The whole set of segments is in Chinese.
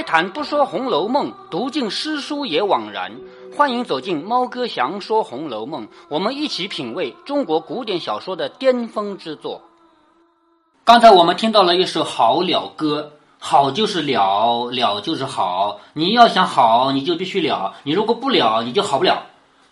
开坛不说《红楼梦》，读尽诗书也枉然。欢迎走进猫哥祥说《红楼梦》，我们一起品味中国古典小说的巅峰之作。刚才我们听到了一首《好了歌》，好就是了，了就是好。你要想好，你就必须了；你如果不了，你就好不了。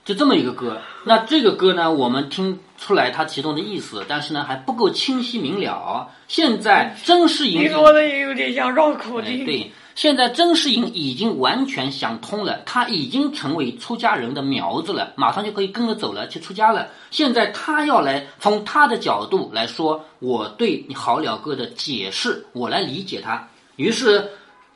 就这么一个歌。那这个歌呢，我们听出来它其中的意思，但是呢还不够清晰明了。现在甄士隐你说的也有点像绕口哎，令。对，现在甄士隐已经完全想通了，他已经成为出家人的苗子了，马上就可以跟着走了，去出家了。现在他要来从他的角度来说，我对你好了哥的解释，我来理解他。于是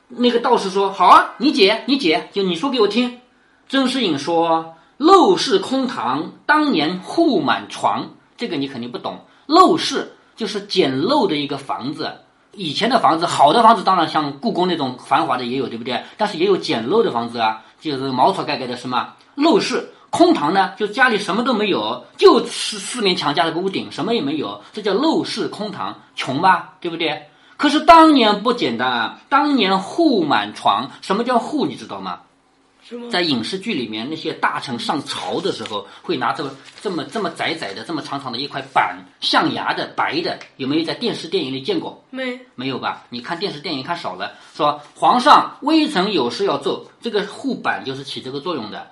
那个道士说：“好啊，你解，你解，就你说给我听。”甄士隐说：“陋室空堂，当年户满床。”这个你肯定不懂。陋室就是简陋的一个房子。以前的房子，好的房子当然像故宫那种繁华的也有，对不对？但是也有简陋的房子啊，就是茅草盖盖的，是吗？陋室空堂呢，就家里什么都没有，就四四面墙加了个屋顶，什么也没有，这叫陋室空堂，穷吧，对不对？可是当年不简单啊，当年户满床，什么叫户？你知道吗？在影视剧里面，那些大臣上朝的时候，会拿这么这么这么窄窄的、这么长长的一块板，象牙的、白的，有没有在电视电影里见过？没没有吧？你看电视电影看少了，说皇上微臣有事要奏，这个护板就是起这个作用的，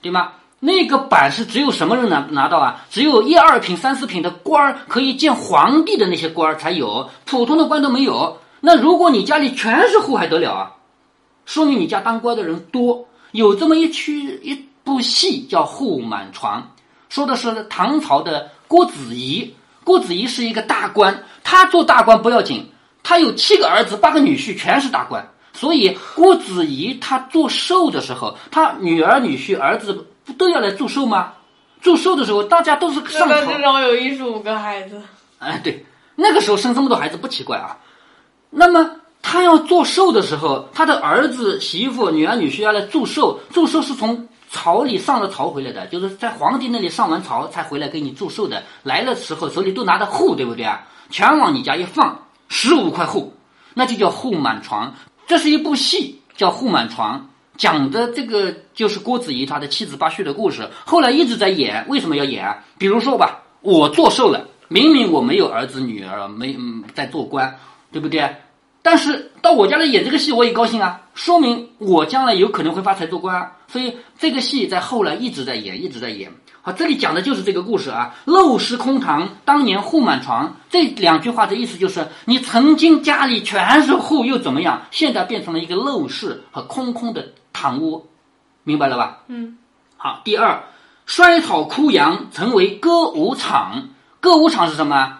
对吗？那个板是只有什么人拿拿到啊？只有一二品、三四品的官儿可以见皇帝的那些官儿才有，普通的官都没有。那如果你家里全是户还得了啊？说明你家当官的人多。有这么一曲一部戏叫《护满床》，说的是唐朝的郭子仪。郭子仪是一个大官，他做大官不要紧，他有七个儿子，八个女婿，全是大官。所以郭子仪他做寿的时候，他女儿、女婿、儿子不都要来祝寿吗？祝寿的时候，大家都是上朝个至。少有一十五个孩子。哎，对，那个时候生这么多孩子不奇怪啊。那么他要做寿的时候，他的儿子、媳妇、女儿、女婿要来祝寿，祝寿是从朝里上了朝回来的，就是在皇帝那里上完朝才回来给你祝寿的。来的时候手里都拿着户，对不对啊？全往你家一放，十五块户，那就叫户满床。这是一部戏，叫《户满床》。讲的这个就是郭子仪他的妻子八婿的故事，后来一直在演，为什么要演啊？比如说吧，我做寿了，明明我没有儿子女儿，没嗯在做官，对不对？但是到我家来演这个戏，我也高兴啊，说明我将来有可能会发财做官啊。所以这个戏在后来一直在演，一直在演。好，这里讲的就是这个故事啊。陋室空堂，当年户满床。这两句话的意思就是，你曾经家里全是户又怎么样？现在变成了一个陋室和空空的堂屋，明白了吧？嗯。好，第二，衰草枯杨成为歌舞场。歌舞场是什么？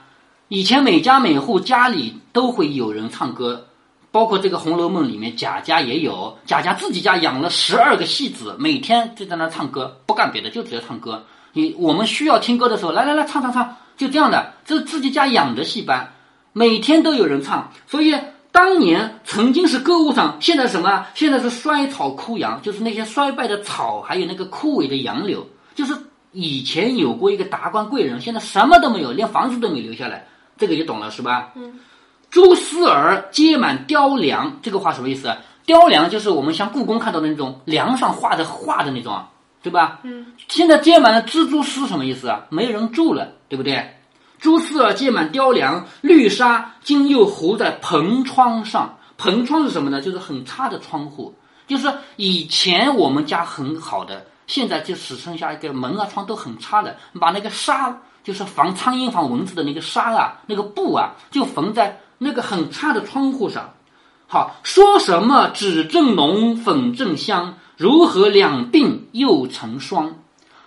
以前每家每户家里都会有人唱歌，包括这个《红楼梦》里面贾家也有，贾家自己家养了十二个戏子，每天就在那唱歌，不干别的，就只要唱歌。你我们需要听歌的时候，来来来，唱唱唱，就这样的，这是自己家养的戏班，每天都有人唱，所以当年曾经是歌舞场，现在什么？现在是衰草枯杨，就是那些衰败的草，还有那个枯萎的杨柳，就是以前有过一个达官贵人，现在什么都没有，连房子都没留下来，这个也懂了是吧？嗯。蛛丝儿结满雕梁，这个话什么意思啊？雕梁就是我们像故宫看到的那种梁上画的画的那种，对吧？嗯。现在结满了蜘蛛丝，什么意思啊？没人住了，对不对？蛛丝儿结满雕梁，绿纱今又糊在蓬窗上。蓬窗是什么呢？就是很差的窗户，就是以前我们家很好的，现在就只剩下一个门啊窗都很差的，把那个纱，就是防苍蝇防蚊子的那个纱啊，那个布啊，就缝在那个很差的窗户上。好，说什么脂正浓，粉正香，如何两鬓又成霜？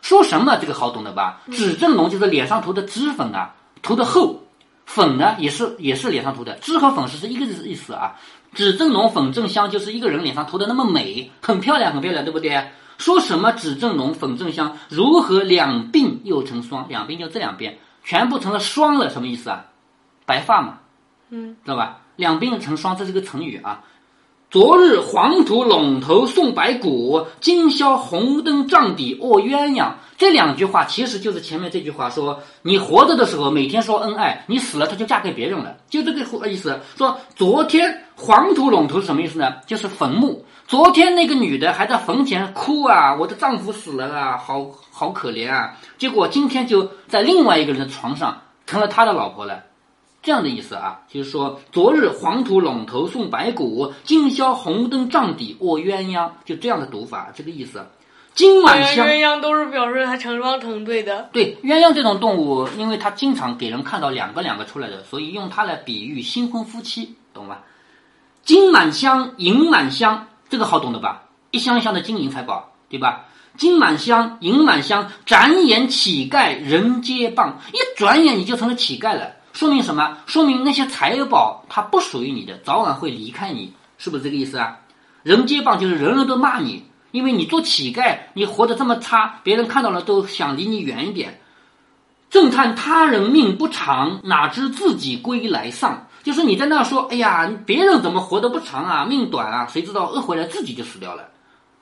说什么这个好懂的吧？脂正浓就是脸上涂的脂粉啊，涂的厚；粉呢也是也是脸上涂的，脂和粉是是一个意思啊。脂正浓，粉正香，就是一个人脸上涂的那么美，很漂亮，很漂亮，对不对？说什么脂正浓，粉正香，如何两鬓又成霜？两鬓就这两边全部成了霜了，什么意思啊？白发嘛，嗯，知道吧？两鬓成霜，这是个成语啊。昨日黄土陇头送白骨，今宵红灯帐底卧鸳鸯。这两句话其实就是前面这句话说：你活着的时候每天说恩爱，你死了他就嫁给别人了，就这个意思。说昨天黄土陇头是什么意思呢？就是坟墓。昨天那个女的还在坟前哭啊，我的丈夫死了啊，好好可怜啊。结果今天就在另外一个人的床上成了他的老婆了。这样的意思啊，就是说，昨日黄土陇头送白骨，今宵红灯帐底卧鸳鸯，就这样的读法，这个意思。金满箱，鸳鸯都是表示它成双成对的。对，鸳鸯这种动物，因为它经常给人看到两个两个出来的，所以用它来比喻新婚夫妻，懂吧？金满箱，银满箱，这个好懂的吧？一箱一箱的金银财宝，对吧？金满箱，银满箱，转眼乞丐人皆谤，一转眼你就成了乞丐了。说明什么？说明那些财宝它不属于你的，早晚会离开你，是不是这个意思啊？人皆谤就是人人都骂你，因为你做乞丐，你活得这么差，别人看到了都想离你远一点。正叹他人命不长，哪知自己归来丧。就是你在那说，哎呀，别人怎么活得不长啊，命短啊？谁知道饿回来自己就死掉了。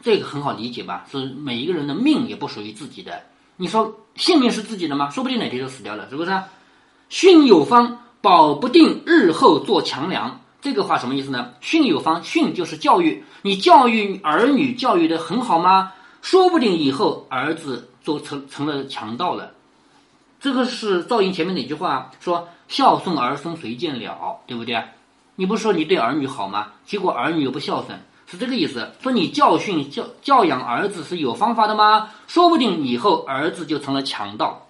这个很好理解吧？是每一个人的命也不属于自己的。你说性命是自己的吗？说不定哪天就死掉了，是不是？训有方，保不定日后做强梁。这个话什么意思呢？训有方，训就是教育，你教育儿女教育的很好吗？说不定以后儿子做成成了强盗了。这个是赵云前面哪句话说孝顺儿孙谁见了，对不对？你不是说你对儿女好吗？结果儿女又不孝顺，是这个意思。说你教训教教养儿子是有方法的吗？说不定以后儿子就成了强盗。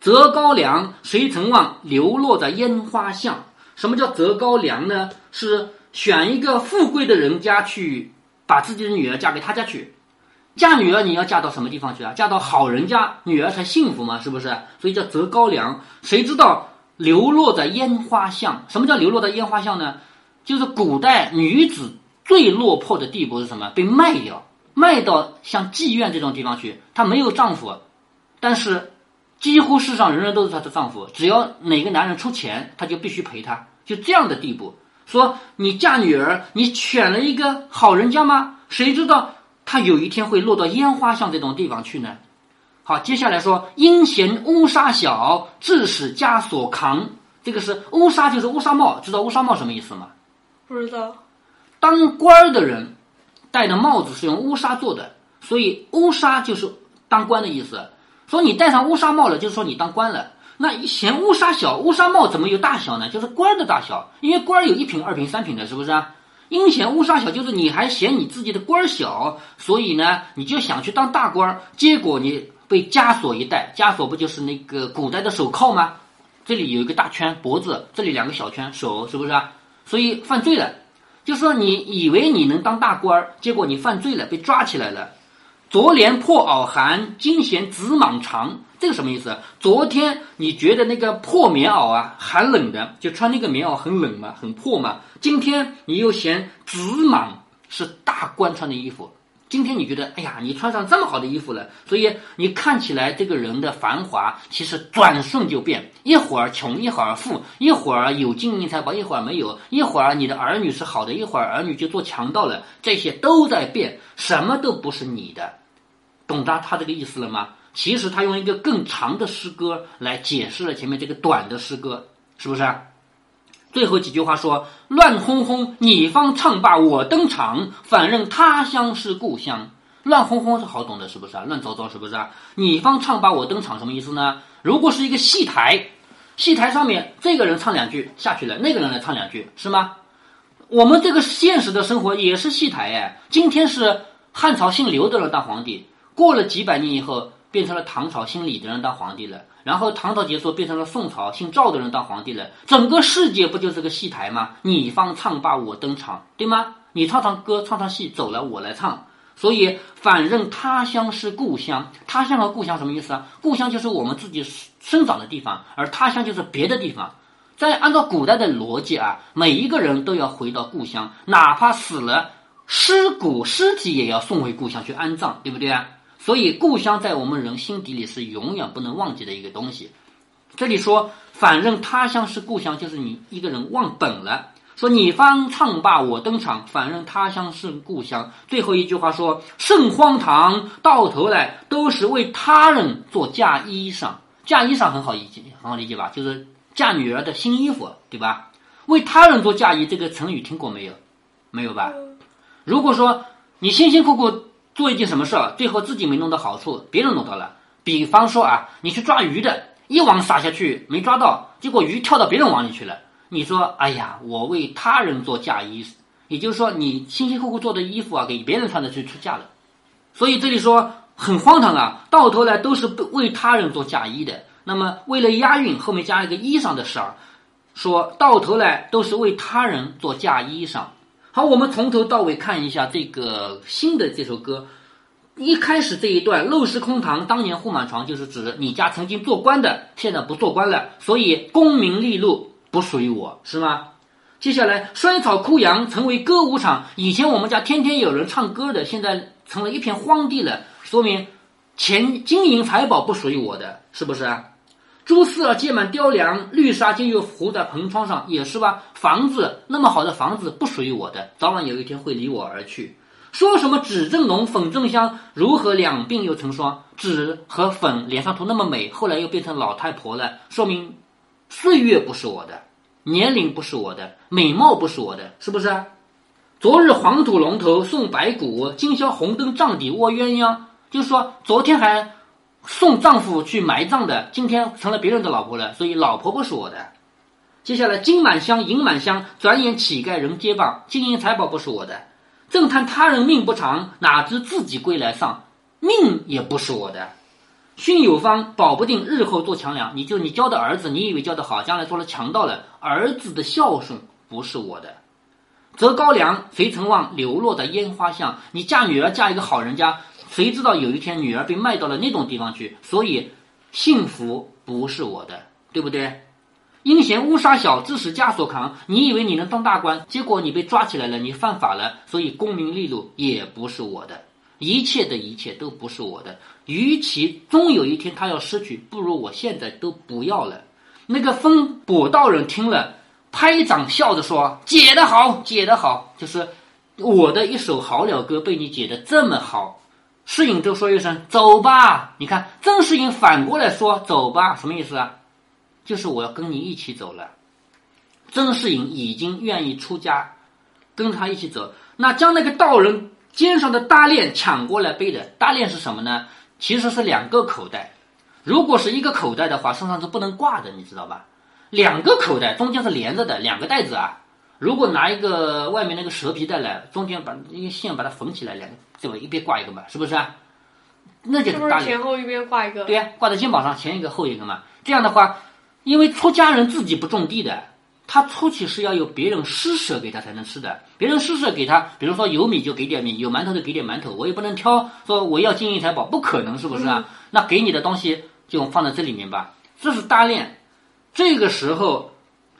择高粱，谁曾忘？流落在烟花巷。什么叫择高粱呢？是选一个富贵的人家去，把自己的女儿嫁给他家去。嫁女儿你要嫁到什么地方去啊？嫁到好人家，女儿才幸福嘛，是不是？所以叫择高粱。谁知道流落在烟花巷？什么叫流落在烟花巷呢？就是古代女子最落魄的地步是什么？被卖掉，卖到像妓院这种地方去。她没有丈夫，但是。几乎世上人人都是她的丈夫，只要哪个男人出钱，她就必须陪他，就这样的地步。说你嫁女儿，你选了一个好人家吗？谁知道她有一天会落到烟花巷这种地方去呢？好，接下来说因嫌乌纱小，致使枷锁扛。这个是乌纱，就是乌纱帽，知道乌纱帽什么意思吗？不知道。当官儿的人戴的帽子是用乌纱做的，所以乌纱就是当官的意思。说你戴上乌纱帽了，就是说你当官了。那嫌乌纱小，乌纱帽怎么有大小呢？就是官的大小，因为官有一品、二品、三品的，是不是啊？阴险乌纱小，就是你还嫌你自己的官小，所以呢，你就想去当大官，结果你被枷锁一戴，枷锁不就是那个古代的手铐吗？这里有一个大圈，脖子这里两个小圈，手是不是啊？所以犯罪了，就说你以为你能当大官，结果你犯罪了，被抓起来了。昨连破袄寒，今嫌紫蟒长。这个什么意思？昨天你觉得那个破棉袄啊，寒冷的，就穿那个棉袄很冷嘛，很破嘛。今天你又嫌紫蟒是大官穿的衣服。今天你觉得，哎呀，你穿上这么好的衣服了，所以你看起来这个人的繁华，其实转瞬就变，一会儿穷，一会儿富，一会儿有金银财宝，一会儿没有，一会儿你的儿女是好的，一会儿儿女就做强盗了，这些都在变，什么都不是你的。懂他他这个意思了吗？其实他用一个更长的诗歌来解释了前面这个短的诗歌，是不是？最后几句话说：“乱哄哄，你方唱罢我登场，反认他乡是故乡。”乱哄哄是好懂的，是不是啊？乱糟糟是不是啊？你方唱罢我登场，什么意思呢？如果是一个戏台，戏台上面这个人唱两句下去了，那个人来唱两句，是吗？我们这个现实的生活也是戏台哎。今天是汉朝姓刘的人当皇帝。过了几百年以后，变成了唐朝姓李的人当皇帝了。然后唐朝结束，变成了宋朝姓赵的人当皇帝了。整个世界不就是个戏台吗？你方唱罢我登场，对吗？你唱唱歌，唱唱戏，走了我来唱。所以反正他乡是故乡，他乡和故乡什么意思啊？故乡就是我们自己生长的地方，而他乡就是别的地方。在按照古代的逻辑啊，每一个人都要回到故乡，哪怕死了，尸骨尸体也要送回故乡去安葬，对不对啊？所以，故乡在我们人心底里是永远不能忘记的一个东西。这里说，反正他乡是故乡，就是你一个人忘本了。说你方唱罢我登场，反正他乡是故乡。最后一句话说甚荒唐，到头来都是为他人做嫁衣裳。嫁衣裳很好理解，很好理解吧？就是嫁女儿的新衣服，对吧？为他人做嫁衣这个成语听过没有？没有吧？如果说你辛辛苦苦做一件什么事，最后自己没弄到好处，别人弄到了。比方说啊，你去抓鱼的，一网撒下去没抓到，结果鱼跳到别人网里去了。你说，哎呀，我为他人做嫁衣，也就是说，你辛辛苦苦做的衣服啊，给别人穿的去出嫁了。所以这里说很荒唐啊，到头来都是为他人做嫁衣的。那么为了押韵，后面加一个衣裳的事儿，说到头来都是为他人做嫁衣裳。好，我们从头到尾看一下这个新的这首歌。一开始这一段“陋室空堂，当年户满床”，就是指你家曾经做官的，现在不做官了，所以功名利禄不属于我，是吗？接下来“衰草枯杨，成为歌舞场”，以前我们家天天有人唱歌的，现在成了一片荒地了，说明钱金银财宝不属于我的，是不是啊？朱丝儿，结满雕梁，绿纱今又糊在蓬窗上，也是吧？房子那么好的房子不属于我的，早晚有一天会离我而去。说什么纸正浓，粉正香，如何两鬓又成霜？纸和粉脸上涂那么美，后来又变成老太婆了，说明岁月不是我的，年龄不是我的，美貌不是我的，是不是？昨日黄土龙头送白骨，今宵红灯帐底卧鸳鸯。就是说，昨天还。送丈夫去埋葬的，今天成了别人的老婆了，所以老婆不是我的。接下来金满箱，银满箱，转眼乞丐人皆谤，金银财宝不是我的。正叹他人命不长，哪知自己归来丧，命也不是我的。训有方，保不定日后做强梁。你就你教的儿子，你以为教的好，将来做了强盗了，儿子的孝顺不是我的。择高粱，谁曾望流落的烟花巷？你嫁女儿嫁一个好人家。谁知道有一天女儿被卖到了那种地方去？所以幸福不是我的，对不对？阴险乌纱小，致使枷锁扛。你以为你能当大官，结果你被抓起来了，你犯法了，所以功名利禄也不是我的，一切的一切都不是我的。与其终有一天他要失去，不如我现在都不要了。那个风跛道人听了，拍掌笑着说：“解得好，解得好，就是我的一首好了歌被你解得这么好。”世隐就说一声：“走吧。”你看，曾世隐反过来说：“走吧。”什么意思啊？就是我要跟你一起走了。曾世隐已经愿意出家，跟他一起走。那将那个道人肩上的大链抢过来背的，大链是什么呢？其实是两个口袋。如果是一个口袋的话，身上是不能挂的，你知道吧？两个口袋中间是连着的，两个袋子啊。如果拿一个外面那个蛇皮袋来，中间把一个线把它缝起来，两个。这么一边挂一个嘛，是不是啊？那就是大前后一边挂一个。对呀，挂在肩膀上，前一个后一个嘛。这样的话，因为出家人自己不种地的，他出去是要有别人施舍给他才能吃的。别人施舍给他，比如说有米就给点米，有馒头就给点馒头。我也不能挑说我要金银财宝，不可能，是不是啊？那给你的东西就放在这里面吧。这是大链。这个时候。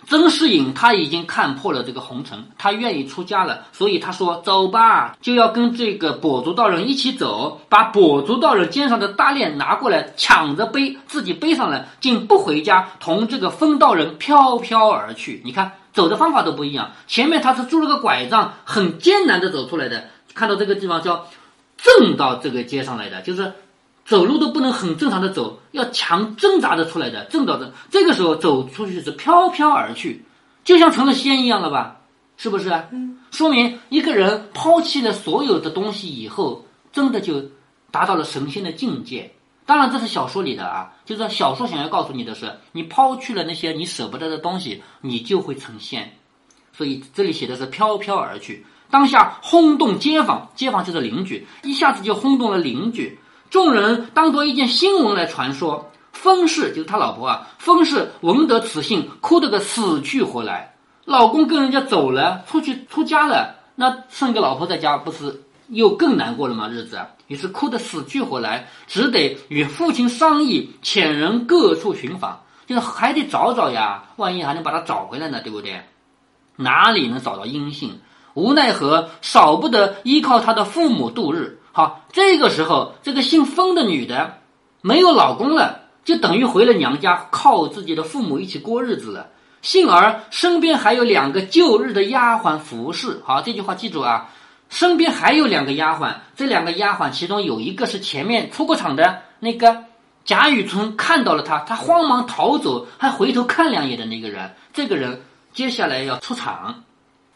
曾世隐他已经看破了这个红尘，他愿意出家了，所以他说：“走吧，就要跟这个跛足道人一起走，把跛足道人肩上的大链拿过来，抢着背，自己背上了，竟不回家，同这个风道人飘飘而去。你看走的方法都不一样，前面他是拄了个拐杖，很艰难的走出来的，看到这个地方叫正到这个街上来的，就是。”走路都不能很正常的走，要强挣扎着出来的，挣扎着。这个时候走出去是飘飘而去，就像成了仙一样了吧？是不是啊？嗯，说明一个人抛弃了所有的东西以后，真的就达到了神仙的境界。当然这是小说里的啊，就是小说想要告诉你的是，你抛去了那些你舍不得的东西，你就会成仙。所以这里写的是飘飘而去，当下轰动街坊，街坊就是邻居，一下子就轰动了邻居。众人当做一件新闻来传说，封氏就是他老婆啊。封氏闻得此信，哭得个死去活来。老公跟人家走了，出去出家了，那剩个老婆在家，不是又更难过了吗？日子，于是哭得死去活来，只得与父亲商议，遣人各处寻访，就是还得找找呀，万一还能把他找回来呢，对不对？哪里能找到音信？无奈何，少不得依靠他的父母度日。好，这个时候，这个姓封的女的没有老公了，就等于回了娘家，靠自己的父母一起过日子了。幸而身边还有两个旧日的丫鬟服侍。好，这句话记住啊，身边还有两个丫鬟，这两个丫鬟其中有一个是前面出过场的那个贾雨村看到了他，他慌忙逃走，还回头看两眼的那个人。这个人接下来要出场。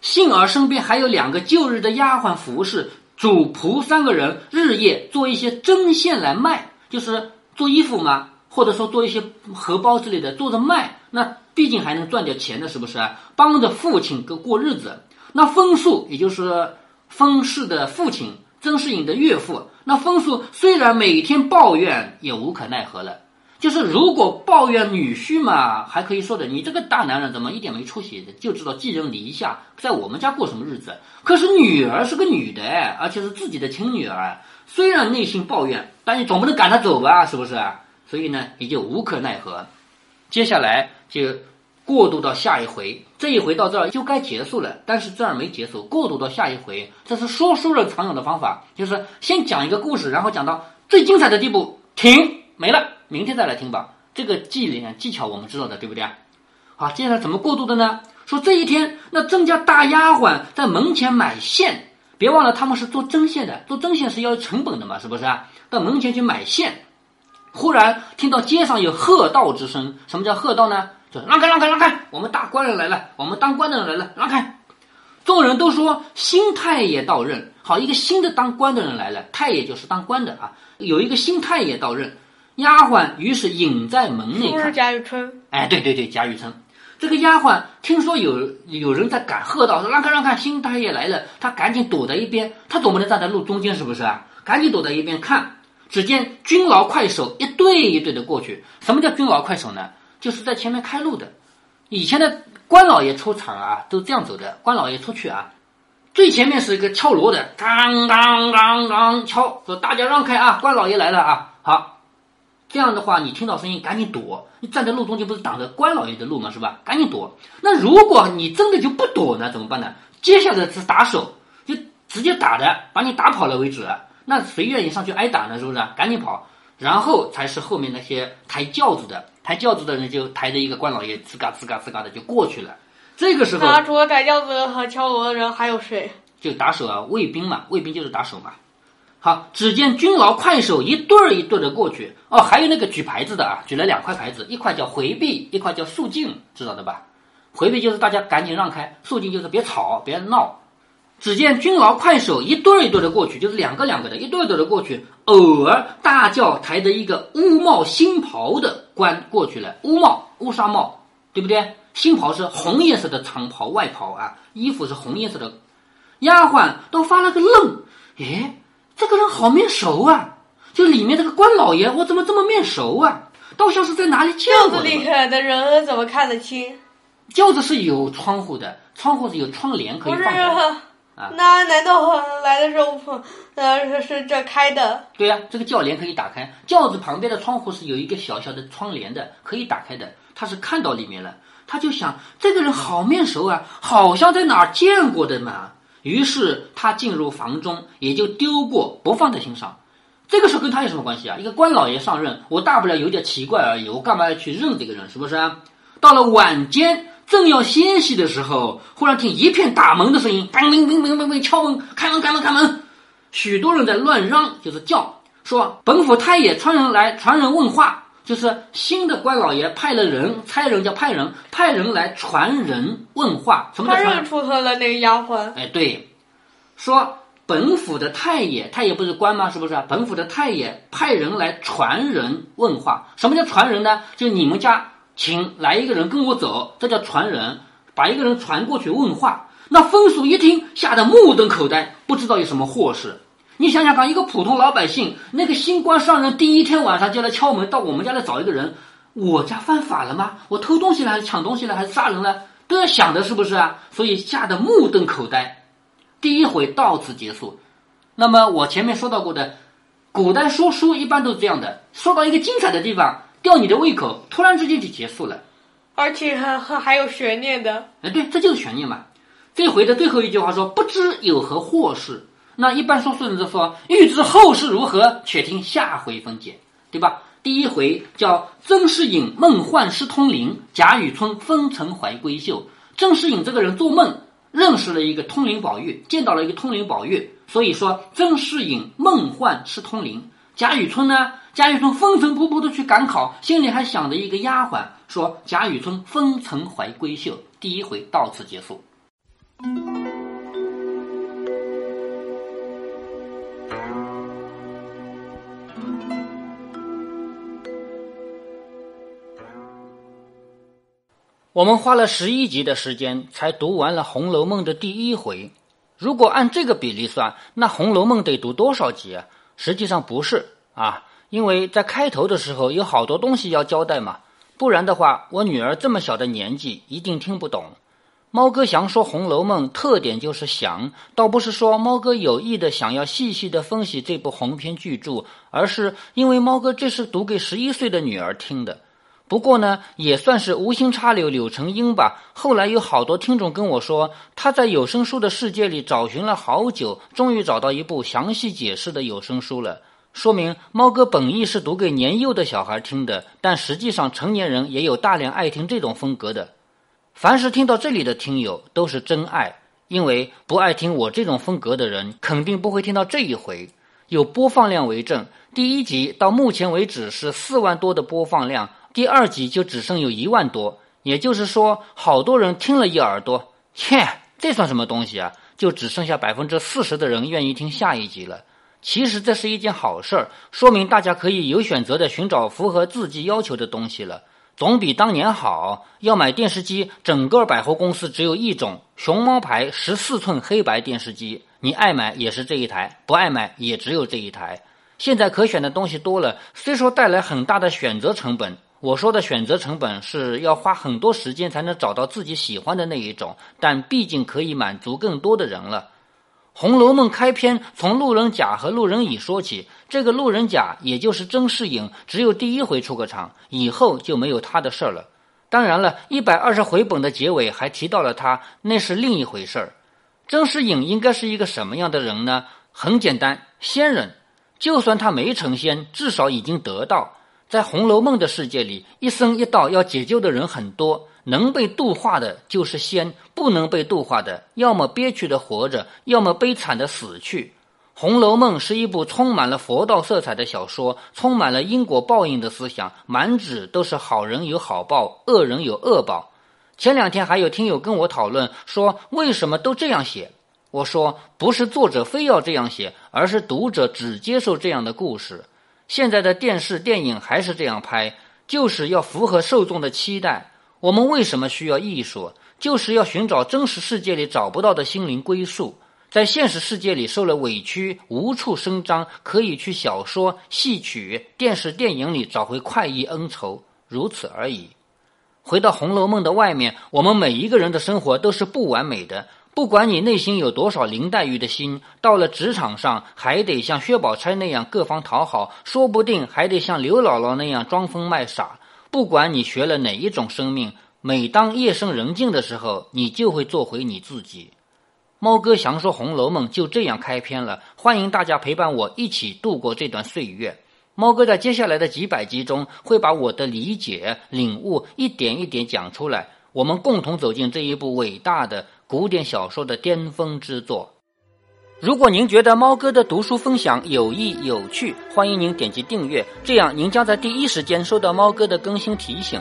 幸而身边还有两个旧日的丫鬟服侍，主仆三个人日夜做一些针线来卖，就是做衣服嘛，或者说做一些荷包之类的，做着卖。那毕竟还能赚点钱的，是不是？帮着父亲过过日子。那风树，也就是风氏的父亲，曾士隐的岳父。那风树虽然每天抱怨，也无可奈何了。就是如果抱怨女婿嘛，还可以说的，你这个大男人怎么一点没出息的？就知道寄人篱下，在我们家过什么日子？可是女儿是个女的，而且是自己的亲女儿，虽然内心抱怨，但你总不能赶她走吧？是不是？所以呢，也就无可奈何。接下来就过渡到下一回，这一回到这儿就该结束了。但是这儿没结束，过渡到下一回，这是说书人常用的方法，就是先讲一个故事，然后讲到最精彩的地步，停，没了。明天再来听吧，这个技练技巧我们知道的，对不对啊？好，接下来怎么过渡的呢？说这一天，那郑家大丫鬟在门前买线，别忘了他们是做针线的，做针线是要成本的嘛，是不是啊？到门前去买线，忽然听到街上有喝道之声。什么叫喝道呢？就让开，让开，让开！我们大官人来了，我们当官的人来了，让开！众人都说新太爷到任，好，一个新的当官的人来了，太爷就是当官的啊，有一个新太爷到任。丫鬟于是隐在门内看。贾雨村。哎，对对对，贾雨村。这个丫鬟听说有有人在赶喝道，说让开让开，新大爷来了。她赶紧躲在一边，她总不能站在路中间，是不是啊？赶紧躲在一边看。只见军牢快手一队一队的过去。什么叫军牢快手呢？就是在前面开路的。以前的官老爷出场啊，都这样走的。官老爷出去啊，最前面是一个敲锣的，当当当当敲，说大家让开啊，官老爷来了啊，好。这样的话，你听到声音赶紧躲。你站在路中间不是挡着关老爷的路吗？是吧？赶紧躲。那如果你真的就不躲呢？怎么办呢？接下来是打手，就直接打的，把你打跑了为止。那谁愿意上去挨打呢？是不是？赶紧跑。然后才是后面那些抬轿子的，抬轿子的人就抬着一个关老爷，吱嘎吱嘎吱嘎的就过去了。这个时候，那除了抬轿子和敲锣的人还有谁？就打手啊，卫兵嘛，卫兵就是打手嘛。好，只见军牢快手一对儿一对的过去。哦，还有那个举牌子的啊，举了两块牌子，一块叫回避，一块叫肃静，知道的吧？回避就是大家赶紧让开，肃静就是别吵别闹。只见军牢快手一对儿一对的过去，就是两个两个的，一对儿一对的过去。偶尔大叫抬着一个乌帽新袍的官过去了，乌帽乌纱帽，对不对？新袍是红颜色的长袍外袍啊，衣服是红颜色的。丫鬟都发了个愣，诶。这个人好面熟啊！就里面这个官老爷，我怎么这么面熟啊？倒像是在哪里见过。轿子里的人怎么看得清？轿子是有窗户的，窗户是有窗帘可以放的。啊，那难道来的时候，呃，是是这开的？对呀，这个轿帘可以打开。轿子旁边的窗户是有一个小小的窗帘的，可以打开的。他是看到里面了，他就想这个人好面熟啊，好像在哪儿见过的嘛。于是他进入房中，也就丢过，不放在心上。这个时候跟他有什么关系啊？一个官老爷上任，我大不了有点奇怪而已，我干嘛要去认这个人？是不是？到了晚间，正要歇息的时候，忽然听一片打门的声音，砰砰砰砰砰砰敲门，开门开门开门，许多人在乱嚷，就是叫说本府太爷传人来传人问话。就是新的官老爷派了人，差人叫派人，派人来传人问话。什么叫传？出了那个丫鬟。哎，对，说本府的太爷，太爷不是官吗？是不是？本府的太爷派人来传人问话。什么叫传人呢？就你们家请来一个人跟我走，这叫传人，把一个人传过去问话。那风俗一听，吓得目瞪口呆，不知道有什么祸事。你想想看，一个普通老百姓，那个新官上任第一天晚上就来敲门，到我们家来找一个人，我家犯法了吗？我偷东西了还是抢东西了还是杀人了？都要想的是不是啊？所以吓得目瞪口呆。第一回到此结束。那么我前面说到过的，古代说书一般都是这样的，说到一个精彩的地方，吊你的胃口，突然之间就结束了，而且还还还有悬念的。哎，对，这就是悬念嘛。这回的最后一句话说：“不知有何祸事。”那一般说书人就说：“欲知后事如何，且听下回分解，对吧？第一回叫曾士隐梦幻失通灵，贾雨村风尘怀闺秀。曾士隐这个人做梦认识了一个通灵宝玉，见到了一个通灵宝玉，所以说曾士隐梦幻失通灵。贾雨村呢，贾雨村风尘仆仆的去赶考，心里还想着一个丫鬟，说贾雨村风尘怀闺秀。第一回到此结束。我们花了十一集的时间才读完了《红楼梦》的第一回。如果按这个比例算，那《红楼梦》得读多少集啊？实际上不是啊，因为在开头的时候有好多东西要交代嘛，不然的话，我女儿这么小的年纪一定听不懂。猫哥祥说《红楼梦》特点就是详，倒不是说猫哥有意的想要细细的分析这部鸿篇巨著，而是因为猫哥这是读给十一岁的女儿听的。不过呢，也算是无心插柳柳成荫吧。后来有好多听众跟我说，他在有声书的世界里找寻了好久，终于找到一部详细解释的有声书了。说明猫哥本意是读给年幼的小孩听的，但实际上成年人也有大量爱听这种风格的。凡是听到这里的听友都是真爱，因为不爱听我这种风格的人，肯定不会听到这一回。有播放量为证，第一集到目前为止是四万多的播放量。第二集就只剩有一万多，也就是说，好多人听了一耳朵，切，这算什么东西啊？就只剩下百分之四十的人愿意听下一集了。其实这是一件好事儿，说明大家可以有选择的寻找符合自己要求的东西了，总比当年好。要买电视机，整个百货公司只有一种熊猫牌十四寸黑白电视机，你爱买也是这一台，不爱买也只有这一台。现在可选的东西多了，虽说带来很大的选择成本。我说的选择成本是要花很多时间才能找到自己喜欢的那一种，但毕竟可以满足更多的人了。《红楼梦》开篇从路人甲和路人乙说起，这个路人甲也就是甄士隐，只有第一回出个场，以后就没有他的事儿了。当然了，一百二十回本的结尾还提到了他，那是另一回事儿。甄士隐应该是一个什么样的人呢？很简单，仙人。就算他没成仙，至少已经得道。在《红楼梦》的世界里，一生一道要解救的人很多，能被度化的就是仙，不能被度化的，要么憋屈的活着，要么悲惨的死去。《红楼梦》是一部充满了佛道色彩的小说，充满了因果报应的思想，满纸都是好人有好报，恶人有恶报。前两天还有听友跟我讨论说，为什么都这样写？我说，不是作者非要这样写，而是读者只接受这样的故事。现在的电视电影还是这样拍，就是要符合受众的期待。我们为什么需要艺术？就是要寻找真实世界里找不到的心灵归宿。在现实世界里受了委屈，无处声张，可以去小说、戏曲、电视电影里找回快意恩仇，如此而已。回到《红楼梦》的外面，我们每一个人的生活都是不完美的。不管你内心有多少林黛玉的心，到了职场上还得像薛宝钗那样各方讨好，说不定还得像刘姥姥那样装疯卖傻。不管你学了哪一种生命，每当夜深人静的时候，你就会做回你自己。猫哥详说《红楼梦》就这样开篇了，欢迎大家陪伴我一起度过这段岁月。猫哥在接下来的几百集中，会把我的理解、领悟一点一点讲出来，我们共同走进这一部伟大的。古典小说的巅峰之作。如果您觉得猫哥的读书分享有益有趣，欢迎您点击订阅，这样您将在第一时间收到猫哥的更新提醒。